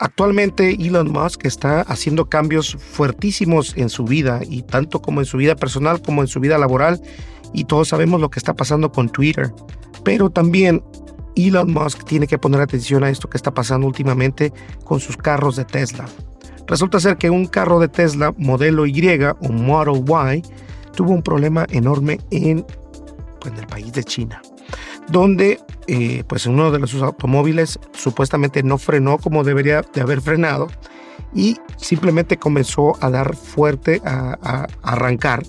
Actualmente Elon Musk está haciendo cambios fuertísimos en su vida y tanto como en su vida personal como en su vida laboral y todos sabemos lo que está pasando con Twitter. Pero también Elon Musk tiene que poner atención a esto que está pasando últimamente con sus carros de Tesla. Resulta ser que un carro de Tesla modelo Y o Model Y tuvo un problema enorme en, en el país de China, donde eh, pues uno de sus automóviles supuestamente no frenó como debería de haber frenado y simplemente comenzó a dar fuerte a, arrancar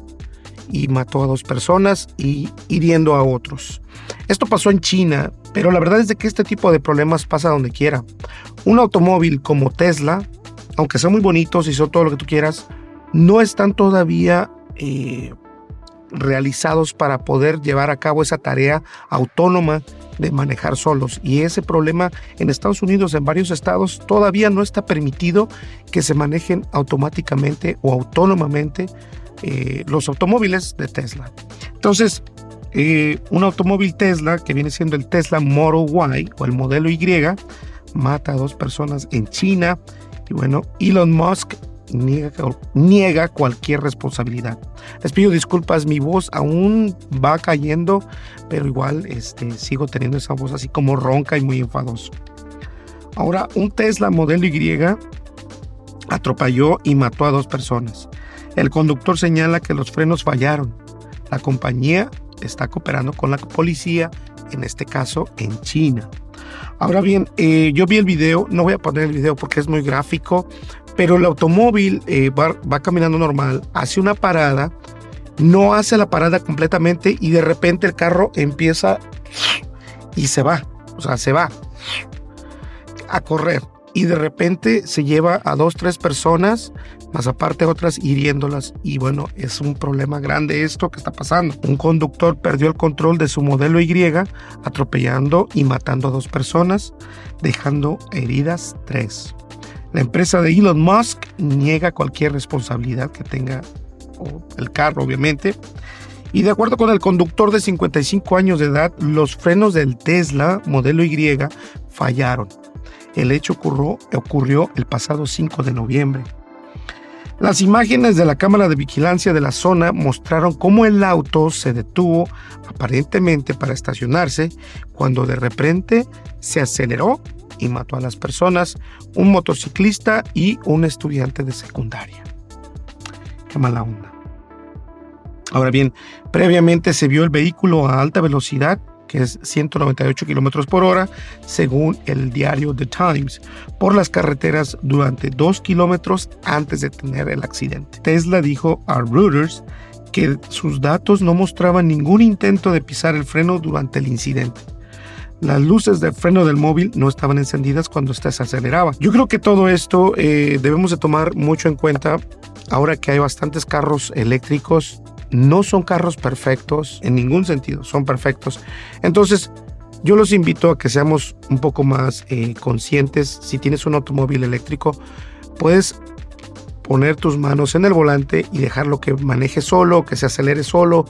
y mató a dos personas y hiriendo a otros. Esto pasó en China, pero la verdad es de que este tipo de problemas pasa donde quiera. Un automóvil como Tesla, aunque sean muy bonitos y son todo lo que tú quieras, no están todavía eh, realizados para poder llevar a cabo esa tarea autónoma de manejar solos. Y ese problema en Estados Unidos, en varios estados, todavía no está permitido que se manejen automáticamente o autónomamente eh, los automóviles de Tesla. Entonces, eh, un automóvil Tesla, que viene siendo el Tesla Model Y o el modelo Y, mata a dos personas en China. Y bueno, Elon Musk niega, cualquier responsabilidad. Les pido disculpas, mi voz aún va cayendo, pero igual este, sigo teniendo esa voz así como ronca y muy enfadoso. Ahora, un Tesla modelo Y atropelló y mató a dos personas. El conductor señala que los frenos fallaron. La compañía está cooperando con la policía, en este caso en China. Ahora bien, eh, yo vi el video, no voy a poner el video porque es muy gráfico, pero el automóvil eh, va, caminando normal, hace una parada, no hace la parada completamente y de repente el carro empieza y se va, o sea, se va a correr y de repente se lleva a dos, tres personas, más aparte otras hiriéndolas. Y bueno, es un problema grande esto que está pasando. Un conductor perdió el control de su modelo Y, atropellando y matando a dos personas, dejando heridas tres. La empresa de Elon Musk niega cualquier responsabilidad que tenga el carro, obviamente. Y de acuerdo con el conductor de 55 años de edad, los frenos del Tesla modelo Y fallaron. El hecho ocurrió, ocurrió el pasado 5 de noviembre. Las imágenes de la cámara de vigilancia de la zona mostraron cómo el auto se detuvo aparentemente para estacionarse cuando de repente se aceleró y mató a las personas, un motociclista y un estudiante de secundaria. Qué mala onda. Ahora bien, previamente se vio el vehículo a alta velocidad que es 198 kilómetros por hora, según el diario The Times, por las carreteras durante dos kilómetros antes de tener el accidente. Tesla dijo a Reuters que sus datos no mostraban ningún intento de pisar el freno durante el incidente. Las luces del freno del móvil no estaban encendidas cuando éste se aceleraba. Yo creo que todo esto eh, debemos de tomar mucho en cuenta ahora que hay bastantes carros eléctricos no son carros perfectos en ningún sentido, son perfectos. Entonces, yo los invito a que seamos un poco más eh, conscientes. Si tienes un automóvil eléctrico, puedes poner tus manos en el volante y dejarlo que maneje solo, que se acelere solo,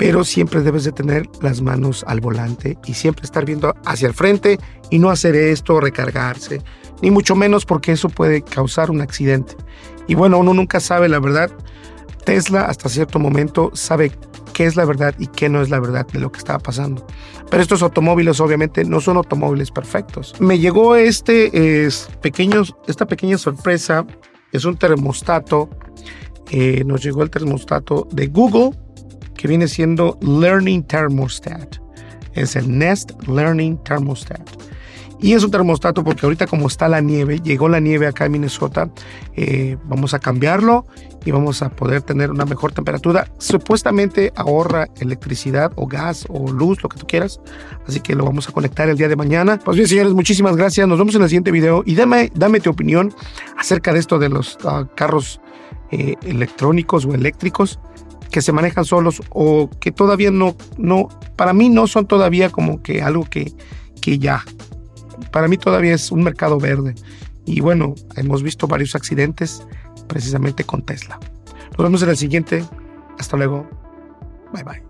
pero siempre debes de tener las manos al volante y siempre estar viendo hacia el frente y no hacer esto, recargarse, ni mucho menos porque eso puede causar un accidente. Y bueno, uno nunca sabe la verdad Tesla hasta cierto momento sabe qué es la verdad y qué no es la verdad de lo que estaba pasando. Pero estos automóviles obviamente no son automóviles perfectos. Me llegó este pequeño, esta pequeña sorpresa, es un termostato, eh, nos llegó el termostato de Google que viene siendo Learning Thermostat. Es el Nest Learning Thermostat. Y es un termostato porque ahorita como está la nieve, llegó la nieve acá en Minnesota, eh, vamos a cambiarlo y vamos a poder tener una mejor temperatura. Supuestamente ahorra electricidad o gas o luz, lo que tú quieras. Así que lo vamos a conectar el día de mañana. Pues bien, señores, muchísimas gracias. Nos vemos en el siguiente video y dame, dame tu opinión acerca de esto de los ah, carros eh, electrónicos o eléctricos que se manejan solos o que todavía no, no, para mí no son todavía como que algo que, que ya para mí todavía es un mercado verde. Y bueno, hemos visto varios accidentes precisamente con Tesla. Nos vemos en el siguiente. Hasta luego. Bye bye.